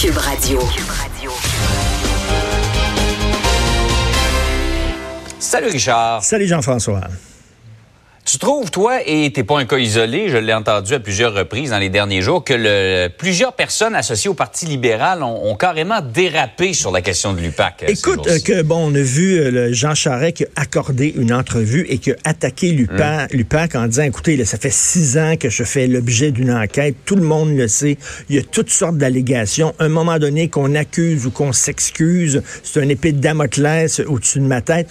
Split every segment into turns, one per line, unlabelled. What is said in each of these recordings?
Cube Radio.
Salut Richard.
Salut Jean-François.
Tu trouves, toi, et t'es pas un cas isolé, je l'ai entendu à plusieurs reprises dans les derniers jours, que le, plusieurs personnes associées au Parti libéral ont, carrément dérapé sur la question de l'UPAC.
Euh, Écoute, que bon, on a vu euh, le Jean Charest qui a accordé une entrevue et qui a attaqué l'UPAC, hum. en disant, écoutez, ça fait six ans que je fais l'objet d'une enquête, tout le monde le sait, il y a toutes sortes d'allégations. un moment donné, qu'on accuse ou qu'on s'excuse, c'est un épée de Damoclès au-dessus de ma tête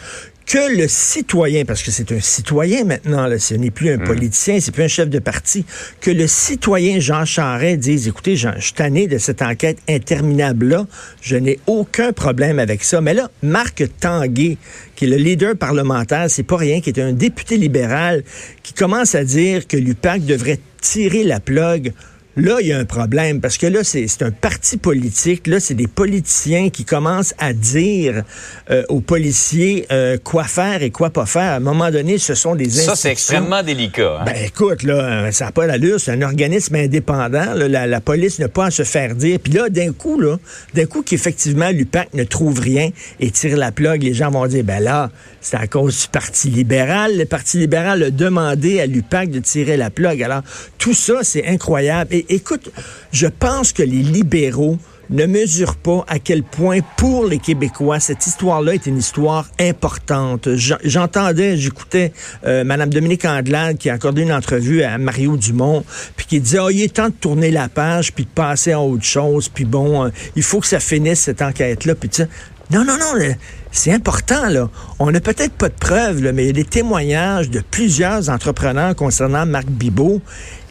que le citoyen, parce que c'est un citoyen maintenant, là, ce n'est plus un mm. politicien, c'est plus un chef de parti, que le citoyen Jean Charest dise, écoutez, Jean, je suis tanné de cette enquête interminable-là, je n'ai aucun problème avec ça. Mais là, Marc Tanguay, qui est le leader parlementaire, c'est pas rien, qui est un député libéral, qui commence à dire que l'UPAC devrait tirer la plug Là, il y a un problème parce que là, c'est un parti politique. Là, c'est des politiciens qui commencent à dire euh, aux policiers euh, quoi faire et quoi pas faire. À un moment donné, ce sont des
Ça, c'est extrêmement délicat.
Hein? Ben, écoute, là, ça n'a pas l'allure. C'est un organisme indépendant. la, police n'a pas à se faire dire. Puis là, d'un coup, là, d'un coup qu'effectivement, l'UPAC ne trouve rien et tire la plug, les gens vont dire, ben là, c'est à cause du Parti libéral. Le Parti libéral a demandé à l'UPAC de tirer la plug. Alors, tout ça, c'est incroyable. Et écoute, je pense que les libéraux ne mesurent pas à quel point, pour les Québécois, cette histoire-là est une histoire importante. J'entendais, j'écoutais euh, Mme Dominique Andelade qui a accordé une entrevue à Mario Dumont, puis qui disait, oh, il est temps de tourner la page, puis de passer à autre chose, puis bon, euh, il faut que ça finisse, cette enquête-là, puis tu non, non, non, c'est important, là. On n'a peut-être pas de preuves, mais il y a des témoignages de plusieurs entrepreneurs concernant Marc Bibot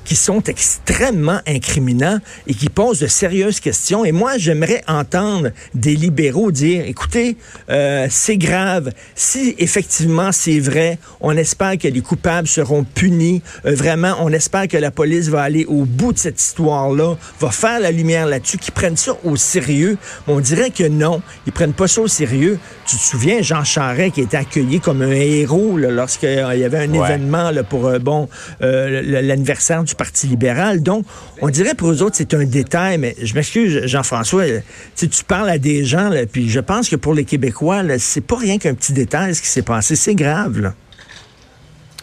qui sont extrêmement incriminants et qui posent de sérieuses questions. Et moi, j'aimerais entendre des libéraux dire, écoutez, euh, c'est grave. Si effectivement c'est vrai, on espère que les coupables seront punis. Euh, vraiment, on espère que la police va aller au bout de cette histoire-là, va faire la lumière là-dessus, qu'ils prennent ça au sérieux. On dirait que non, ils prennent pas ça au sérieux. Tu te souviens, Jean Charest qui était accueilli comme un héros lorsqu'il y avait un événement là, pour euh, bon l'anniversaire du Parti libéral. Donc, on dirait pour eux autres, c'est un détail, mais je m'excuse, Jean-François, tu parles à des gens, puis je pense que pour les Québécois, c'est pas rien qu'un petit détail ce qui s'est passé. C'est grave.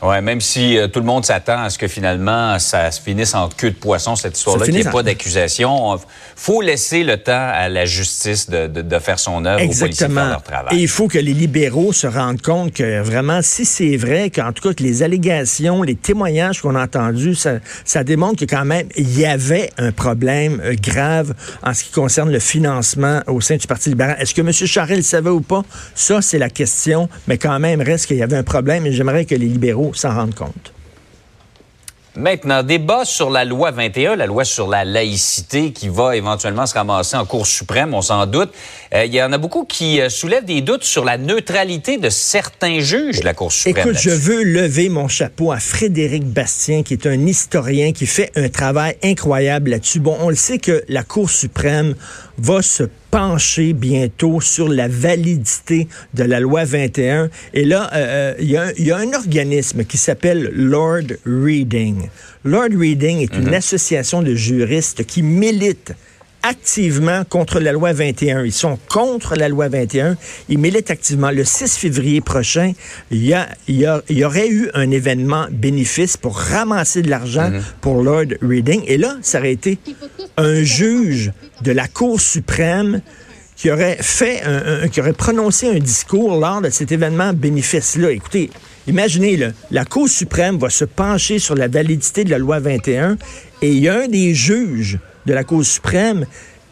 Oui, même si euh, tout le monde s'attend à ce que finalement ça se finisse en queue de poisson, cette histoire-là, qu'il n'y ait pas d'accusation. faut laisser le temps à la justice de, de, faire son œuvre, Exactement. aux policiers de faire leur travail.
Et il faut que les libéraux se rendent compte que vraiment, si c'est vrai, qu'en tout cas que les allégations, les témoignages qu'on a entendus, ça, ça démontre que quand même, il y avait un problème euh, grave en ce qui concerne le financement au sein du Parti libéral. Est-ce que M. Charest le savait ou pas? Ça, c'est la question, mais quand même, reste qu'il y avait un problème et j'aimerais que les libéraux s'en rendre compte.
Maintenant, débat sur la loi 21, la loi sur la laïcité qui va éventuellement se ramasser en Cour suprême, on s'en doute. Euh, il y en a beaucoup qui euh, soulèvent des doutes sur la neutralité de certains juges de la Cour suprême.
Écoute, je veux lever mon chapeau à Frédéric Bastien, qui est un historien qui fait un travail incroyable là-dessus. Bon, on le sait que la Cour suprême va se pencher bientôt sur la validité de la loi 21. Et là, euh, il y, a un organisme qui s'appelle Lord Reading. Lord Reading est une mhm. association de juristes qui milite activement contre la loi 21. Ils sont contre la loi 21. Ils militent activement. Le 6 février prochain, il y, a, il y, aurait eu un événement bénéfice pour ramasser de l'argent mhm. pour Lord Reading. Et là, ça aurait été un juge de la Cour suprême qui aurait fait un, qui aurait prononcé un discours lors de cet événement bénéfice-là. Écoutez, imaginez, là, la Cour suprême va se pencher sur la validité de la loi 21 et il y a un des juges de la Cour suprême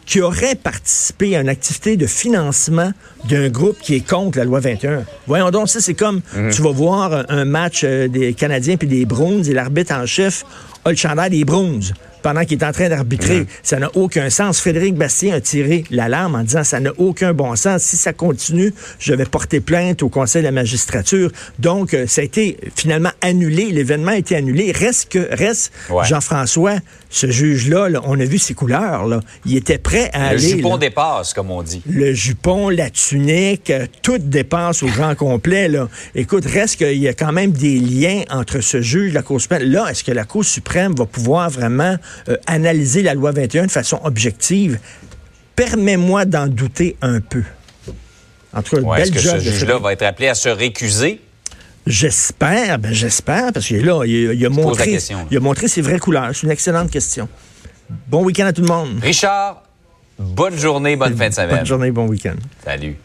qui aurait participé à une activité de financement d'un groupe qui est contre la loi 21. Voyons donc, ça c'est comme mhm. tu vas voir un match euh, des Canadiens puis des Bruins et l'arbitre en chef a le chandail des Bruins pendant qu'il est en train d'arbitrer. Ça n'a aucun sens. Frédéric Bastien a tiré l'alarme en disant ça n'a aucun bon sens. Si ça continue, je vais porter plainte au Conseil de la magistrature. Donc, euh, ça a été finalement annulé. L'événement a été annulé. Reste que, reste, Jean-François, ce juge-là, on a vu ses couleurs. Là. Il était prêt à aller.
Le jupon dépasse, comme on dit.
Le jupon, la tunique, euh, tout dépasse au grand complet. Là. Écoute, reste qu'il y a quand même des liens entre ce juge, la Cour suprême. Là, est-ce que la Cour suprême va pouvoir vraiment euh, analyser la loi 21 de façon objective? Permets-moi d'en douter un peu.
En tout cas, ouais, Est-ce que ce juge-là va être appelé à se récuser?
J'espère, ben j'espère, parce que là, il, a, montré, il a montré ses vraies couleurs. C'est une excellente question. Bon week-end à tout le monde.
Richard, bonne journée, bonne fin de semaine.
Bonne journée, bon week-end.
Salut.